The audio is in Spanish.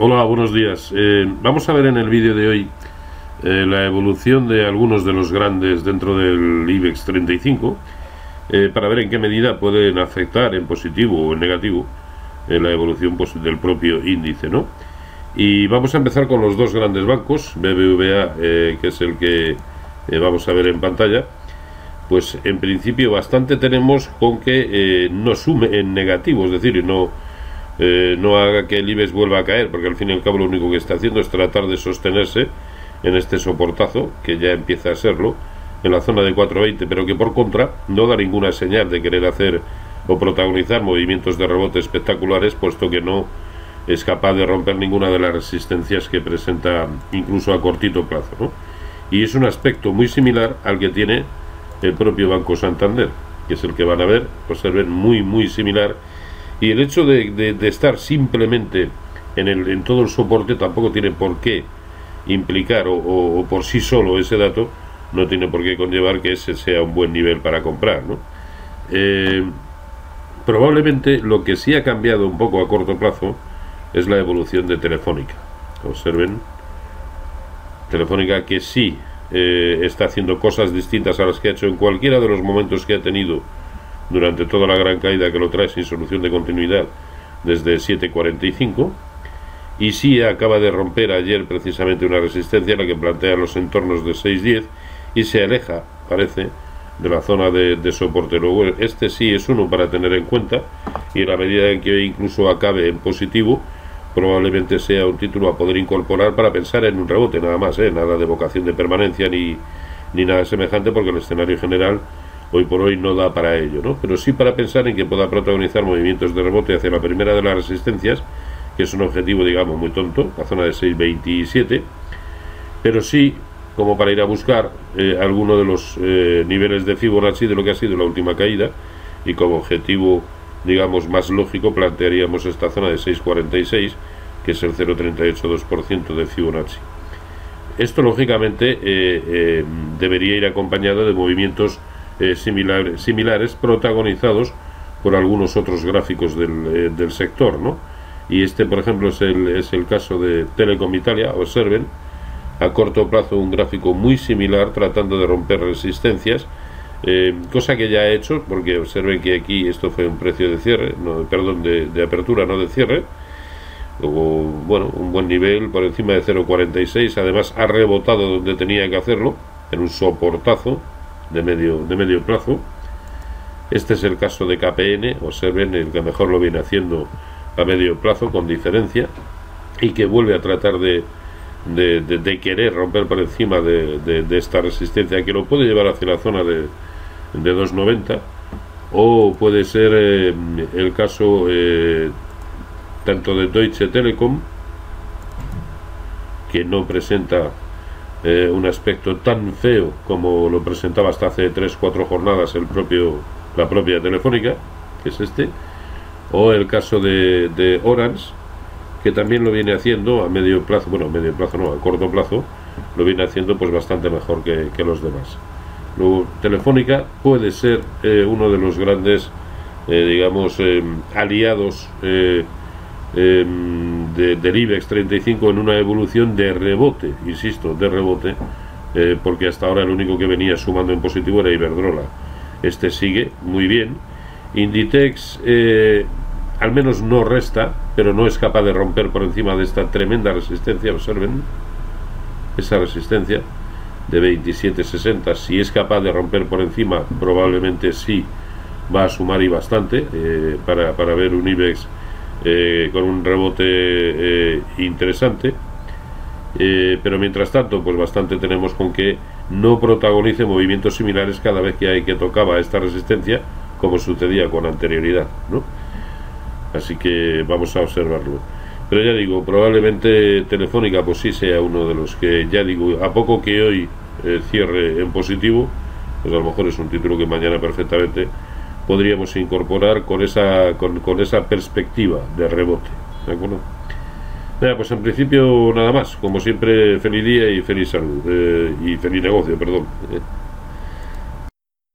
Hola, buenos días. Eh, vamos a ver en el vídeo de hoy eh, la evolución de algunos de los grandes dentro del IBEX 35 eh, para ver en qué medida pueden afectar en positivo o en negativo la evolución pues, del propio índice, ¿no? Y vamos a empezar con los dos grandes bancos, BBVA, que es el que vamos a ver en pantalla. Pues en principio bastante tenemos con que no sume en negativo, es decir, no eh, no haga que el IBEX vuelva a caer, porque al fin y al cabo lo único que está haciendo es tratar de sostenerse en este soportazo, que ya empieza a serlo, en la zona de 420, pero que por contra no da ninguna señal de querer hacer o protagonizar movimientos de rebote espectaculares, puesto que no es capaz de romper ninguna de las resistencias que presenta incluso a cortito plazo. ¿no? Y es un aspecto muy similar al que tiene el propio Banco Santander, que es el que van a ver, observen, muy, muy similar y el hecho de, estar simplemente en, el, en todo el soporte tampoco tiene por qué implicar o, por sí solo ese dato no tiene por qué conllevar que ese sea un buen nivel para comprar. ¿no? Eh, probablemente lo que sí ha cambiado un poco a corto plazo es la evolución de Telefónica. Observen, Telefónica que sí eh, está haciendo cosas distintas a las que ha hecho en cualquiera de los momentos que ha tenido durante toda la gran caída que lo trae sin solución de continuidad desde 7.45 y sí acaba de romper ayer precisamente una resistencia la que plantea los entornos de 6.10 y se aleja, parece, de la zona de, soporte. Luego, este sí es uno para tener en cuenta y en la medida en que incluso acabe en positivo, probablemente sea un título a poder incorporar para pensar en un rebote, nada más, ¿eh? nada de vocación de permanencia ni, ni nada semejante, porque el escenario general hoy por hoy no da para ello, ¿no? Pero sí para pensar en que pueda protagonizar movimientos de rebote hacia la primera de las resistencias, que es un objetivo, digamos, muy tonto, la zona de 6.27, pero sí como para ir a buscar eh, alguno de los eh, niveles de Fibonacci de lo que ha sido la última caída y como objetivo, digamos, más lógico plantearíamos esta zona de 6.46, que es el 0,382% de Fibonacci. Esto, lógicamente, eh, debería ir acompañado de movimientos eh, similares protagonizados por algunos otros gráficos del, eh, sector, ¿no? Y este, por ejemplo, es el, es el caso de Telecom Italia, observen, a corto plazo un gráfico muy similar tratando de romper resistencias, eh, cosa que ya ha hecho, porque observen que aquí esto fue un precio de cierre, no, perdón, de, de apertura, no de cierre, o bueno, un buen nivel por encima de 0.46, además ha rebotado donde tenía que hacerlo, en un soportazo, de medio, de medio plazo. Este es el caso de KPN, observen el que mejor lo viene haciendo a medio plazo con diferencia y que vuelve a tratar de, de, querer romper por encima de, esta resistencia que lo puede llevar hacia la zona de, de 290 o puede ser eh, el caso eh, tanto de Deutsche Telekom que no presenta eh, un aspecto tan feo como lo presentaba hasta hace 3-4 jornadas el propio, la propia Telefónica, que es este, o el caso de, Orange, que también lo viene haciendo a medio plazo, bueno, a medio plazo no, a corto plazo, lo viene haciendo pues bastante mejor que, los demás. Luego, Telefónica puede ser eh, uno de los grandes, eh, digamos, aliados Em, de, del IBEX 35 en una evolución de rebote, insisto, de rebote, eh, porque hasta ahora el único que venía sumando en positivo era Iberdrola. Este sigue muy bien. Inditex eh, al menos no resta, pero no es capaz de romper por encima de esta tremenda resistencia, observen, esa resistencia de 27.60, si es capaz de romper por encima, probablemente sí va a sumar y bastante eh, para, para ver un IBEX eh, con un rebote eh, interesante. Eh, pero mientras tanto, pues bastante tenemos con que no protagonice movimientos similares cada vez que hay que tocaba esta resistencia, como sucedía con anterioridad, ¿no? Así que vamos a observarlo. Pero ya digo, probablemente Telefónica pues sí sea uno de los que, ya digo, a poco que hoy cierre en positivo, pues a lo mejor es un título que mañana perfectamente podríamos incorporar con esa, con, con esa perspectiva de rebote. ¿De acuerdo? pues en principio nada más. Como siempre, feliz día y feliz salud. Eh, y feliz negocio, perdón. Eh.